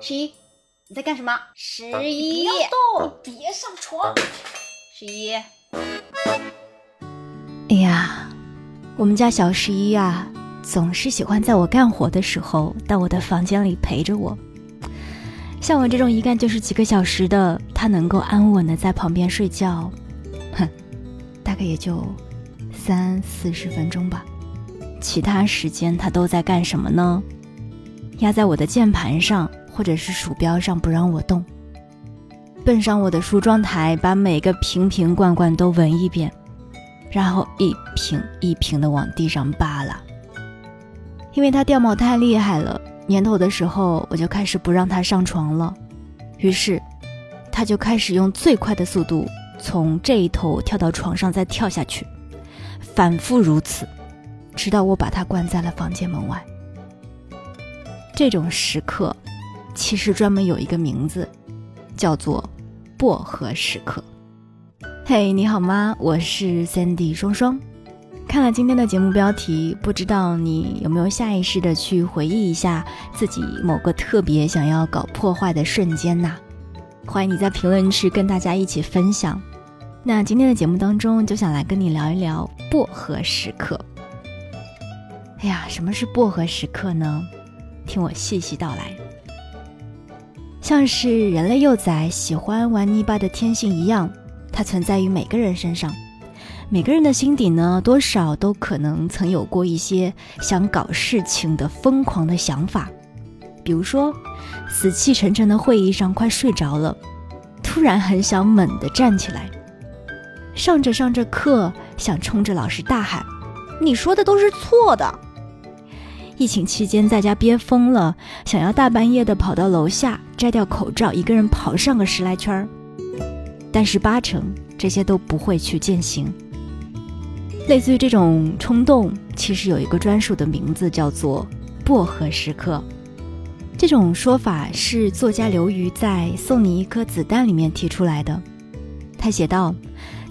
十一，你在干什么？十一，别动，别上床。十一，哎呀，我们家小十一啊，总是喜欢在我干活的时候到我的房间里陪着我。像我这种一干就是几个小时的，他能够安稳的在旁边睡觉，哼，大概也就三四十分钟吧。其他时间他都在干什么呢？压在我的键盘上或者是鼠标上不让我动。奔上我的梳妆台，把每个瓶瓶罐罐都闻一遍，然后一瓶一瓶的往地上扒拉。因为它掉毛太厉害了，年头的时候我就开始不让它上床了，于是，它就开始用最快的速度从这一头跳到床上，再跳下去，反复如此，直到我把它关在了房间门外。这种时刻，其实专门有一个名字。叫做薄荷时刻。嘿，你好吗？我是 Sandy 双双。看了今天的节目标题，不知道你有没有下意识的去回忆一下自己某个特别想要搞破坏的瞬间呐？欢迎你在评论区跟大家一起分享。那今天的节目当中，就想来跟你聊一聊薄荷时刻。哎呀，什么是薄荷时刻呢？听我细细道来。像是人类幼崽喜欢玩泥巴的天性一样，它存在于每个人身上。每个人的心底呢，多少都可能曾有过一些想搞事情的疯狂的想法。比如说，死气沉沉的会议上快睡着了，突然很想猛地站起来；上着上着课，想冲着老师大喊：“你说的都是错的。”疫情期间在家憋疯了，想要大半夜的跑到楼下摘掉口罩，一个人跑上个十来圈儿，但是八成这些都不会去践行。类似于这种冲动，其实有一个专属的名字，叫做“薄荷时刻”。这种说法是作家刘瑜在《送你一颗子弹》里面提出来的。他写道，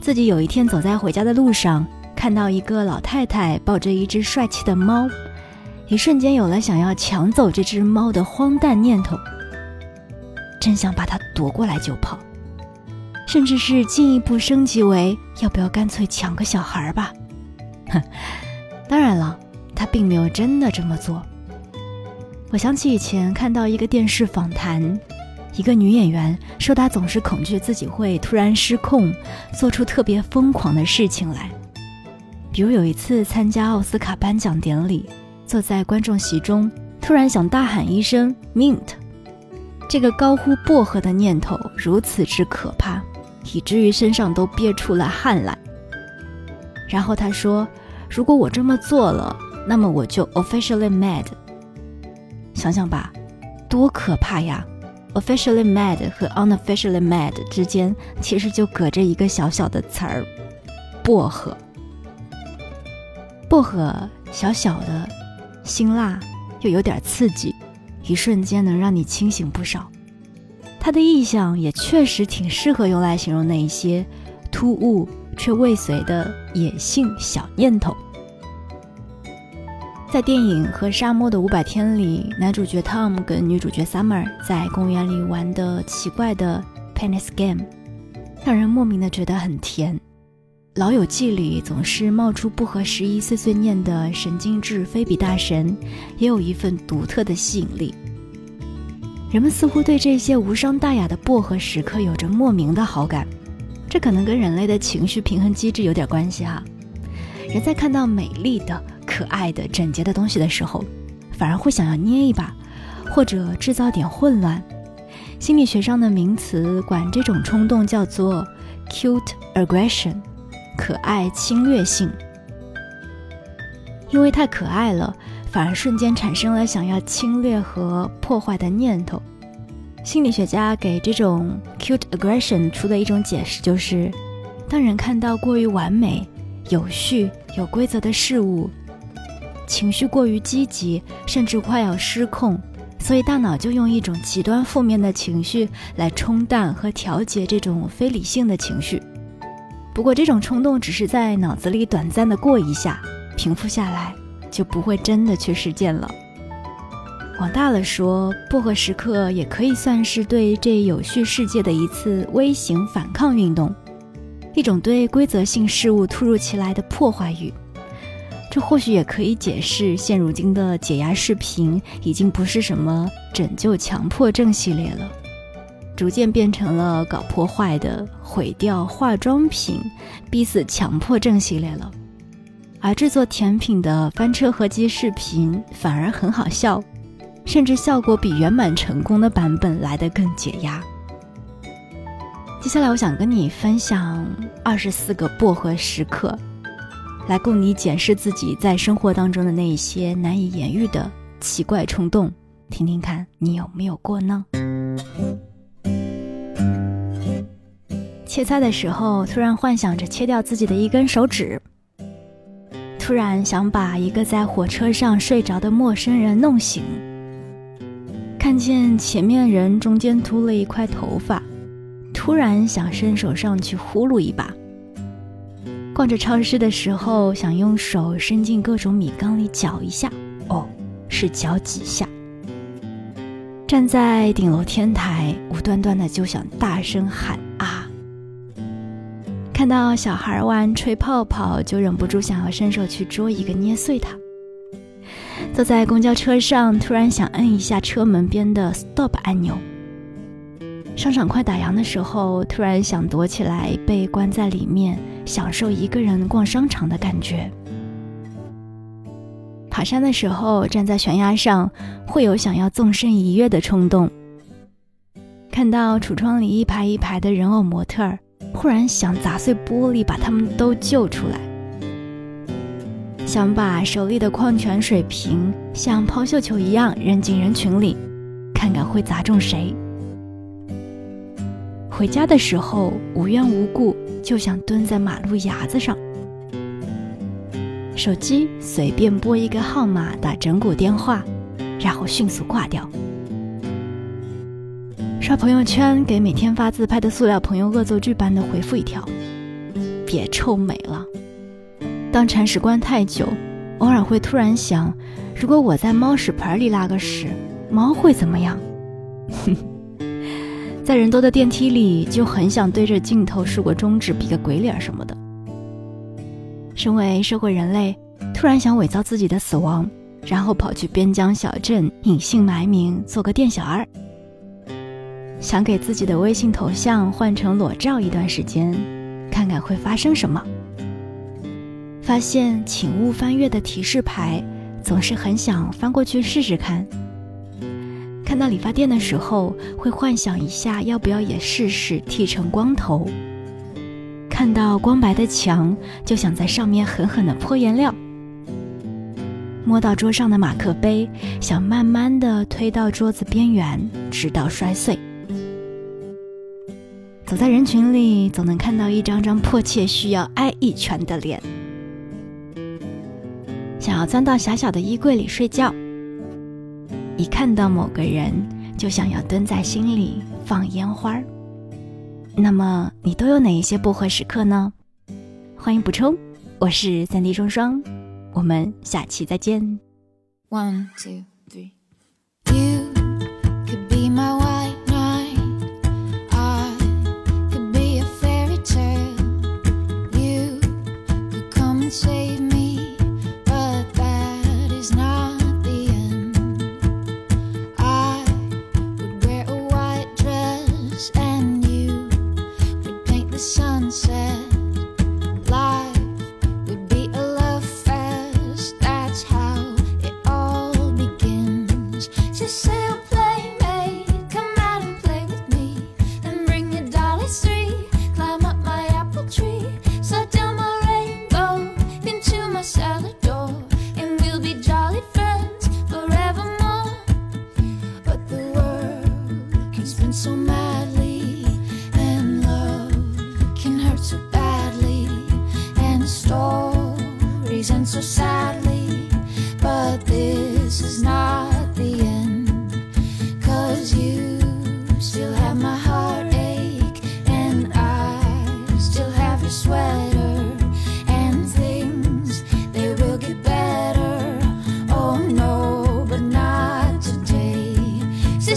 自己有一天走在回家的路上，看到一个老太太抱着一只帅气的猫。一瞬间有了想要抢走这只猫的荒诞念头，真想把它夺过来就跑，甚至是进一步升级为要不要干脆抢个小孩吧？哼，当然了，他并没有真的这么做。我想起以前看到一个电视访谈，一个女演员说她总是恐惧自己会突然失控，做出特别疯狂的事情来，比如有一次参加奥斯卡颁奖典礼。坐在观众席中，突然想大喊一声 “mint”，这个高呼薄荷的念头如此之可怕，以至于身上都憋出了汗来。然后他说：“如果我这么做了，那么我就 officially mad。”想想吧，多可怕呀！officially mad 和 unofficially mad 之间其实就隔着一个小小的词儿——薄荷。薄荷小小的。辛辣又有点刺激，一瞬间能让你清醒不少。它的意象也确实挺适合用来形容那一些突兀却未遂的野性小念头。在电影《和沙漠的五百天》里，男主角 Tom 跟女主角 Summer 在公园里玩的奇怪的 Penis Game，让人莫名的觉得很甜。《老友记》里总是冒出不合时宜碎碎念的神经质菲比大神，也有一份独特的吸引力。人们似乎对这些无伤大雅的薄荷时刻有着莫名的好感，这可能跟人类的情绪平衡机制有点关系哈。人在看到美丽的、可爱的、整洁的东西的时候，反而会想要捏一把，或者制造点混乱。心理学上的名词管这种冲动叫做 “cute aggression”。可爱侵略性，因为太可爱了，反而瞬间产生了想要侵略和破坏的念头。心理学家给这种 cute aggression 出的一种解释就是：当人看到过于完美、有序、有规则的事物，情绪过于积极，甚至快要失控，所以大脑就用一种极端负面的情绪来冲淡和调节这种非理性的情绪。不过，这种冲动只是在脑子里短暂的过一下，平复下来，就不会真的去实践了。往大了说，薄荷时刻也可以算是对这有序世界的一次微型反抗运动，一种对规则性事物突如其来的破坏欲。这或许也可以解释现如今的解压视频已经不是什么拯救强迫症系列了，逐渐变成了搞破坏的毁掉化妆品、逼死强迫症系列了。而制作甜品的翻车合集视频反而很好笑，甚至效果比圆满成功的版本来得更解压。接下来，我想跟你分享二十四个薄荷时刻。来供你检视自己在生活当中的那一些难以言喻的奇怪冲动，听听看你有没有过呢？切菜的时候，突然幻想着切掉自己的一根手指；突然想把一个在火车上睡着的陌生人弄醒；看见前面人中间秃了一块头发，突然想伸手上去呼噜一把。逛着超市的时候，想用手伸进各种米缸里搅一下，哦，是搅几下。站在顶楼天台，无端端的就想大声喊！看到小孩玩吹泡泡，就忍不住想要伸手去捉一个捏碎它。坐在公交车上，突然想摁一下车门边的 stop 按钮。商场快打烊的时候，突然想躲起来，被关在里面。享受一个人逛商场的感觉。爬山的时候，站在悬崖上，会有想要纵身一跃的冲动。看到橱窗里一排一排的人偶模特儿，忽然想砸碎玻璃把他们都救出来。想把手里的矿泉水瓶像抛绣球一样扔进人群里，看看会砸中谁。回家的时候，无缘无故。就想蹲在马路牙子上，手机随便拨一个号码打整蛊电话，然后迅速挂掉。刷朋友圈给每天发自拍的塑料朋友恶作剧般的回复一条：“别臭美了。”当铲屎官太久，偶尔会突然想，如果我在猫屎盆里拉个屎，猫会怎么样？哼。在人多的电梯里，就很想对着镜头竖个中指，比个鬼脸什么的。身为社会人类，突然想伪造自己的死亡，然后跑去边疆小镇隐姓埋名做个店小二。想给自己的微信头像换成裸照一段时间，看看会发生什么。发现请勿翻阅的提示牌，总是很想翻过去试试看。看到理发店的时候，会幻想一下要不要也试试剃成光头。看到光白的墙，就想在上面狠狠的泼颜料。摸到桌上的马克杯，想慢慢的推到桌子边缘，直到摔碎。走在人群里，总能看到一张张迫切需要挨一拳的脸。想要钻到狭小的衣柜里睡觉。一看到某个人，就想要蹲在心里放烟花。那么你都有哪一些薄荷时刻呢？欢迎补充，我是三 D 双双，我们下期再见。One two three. You could be my and so sadly. But this is not the end, cause you still have my heartache, and I still have your sweater, and things they will get better. Oh no, but not today. She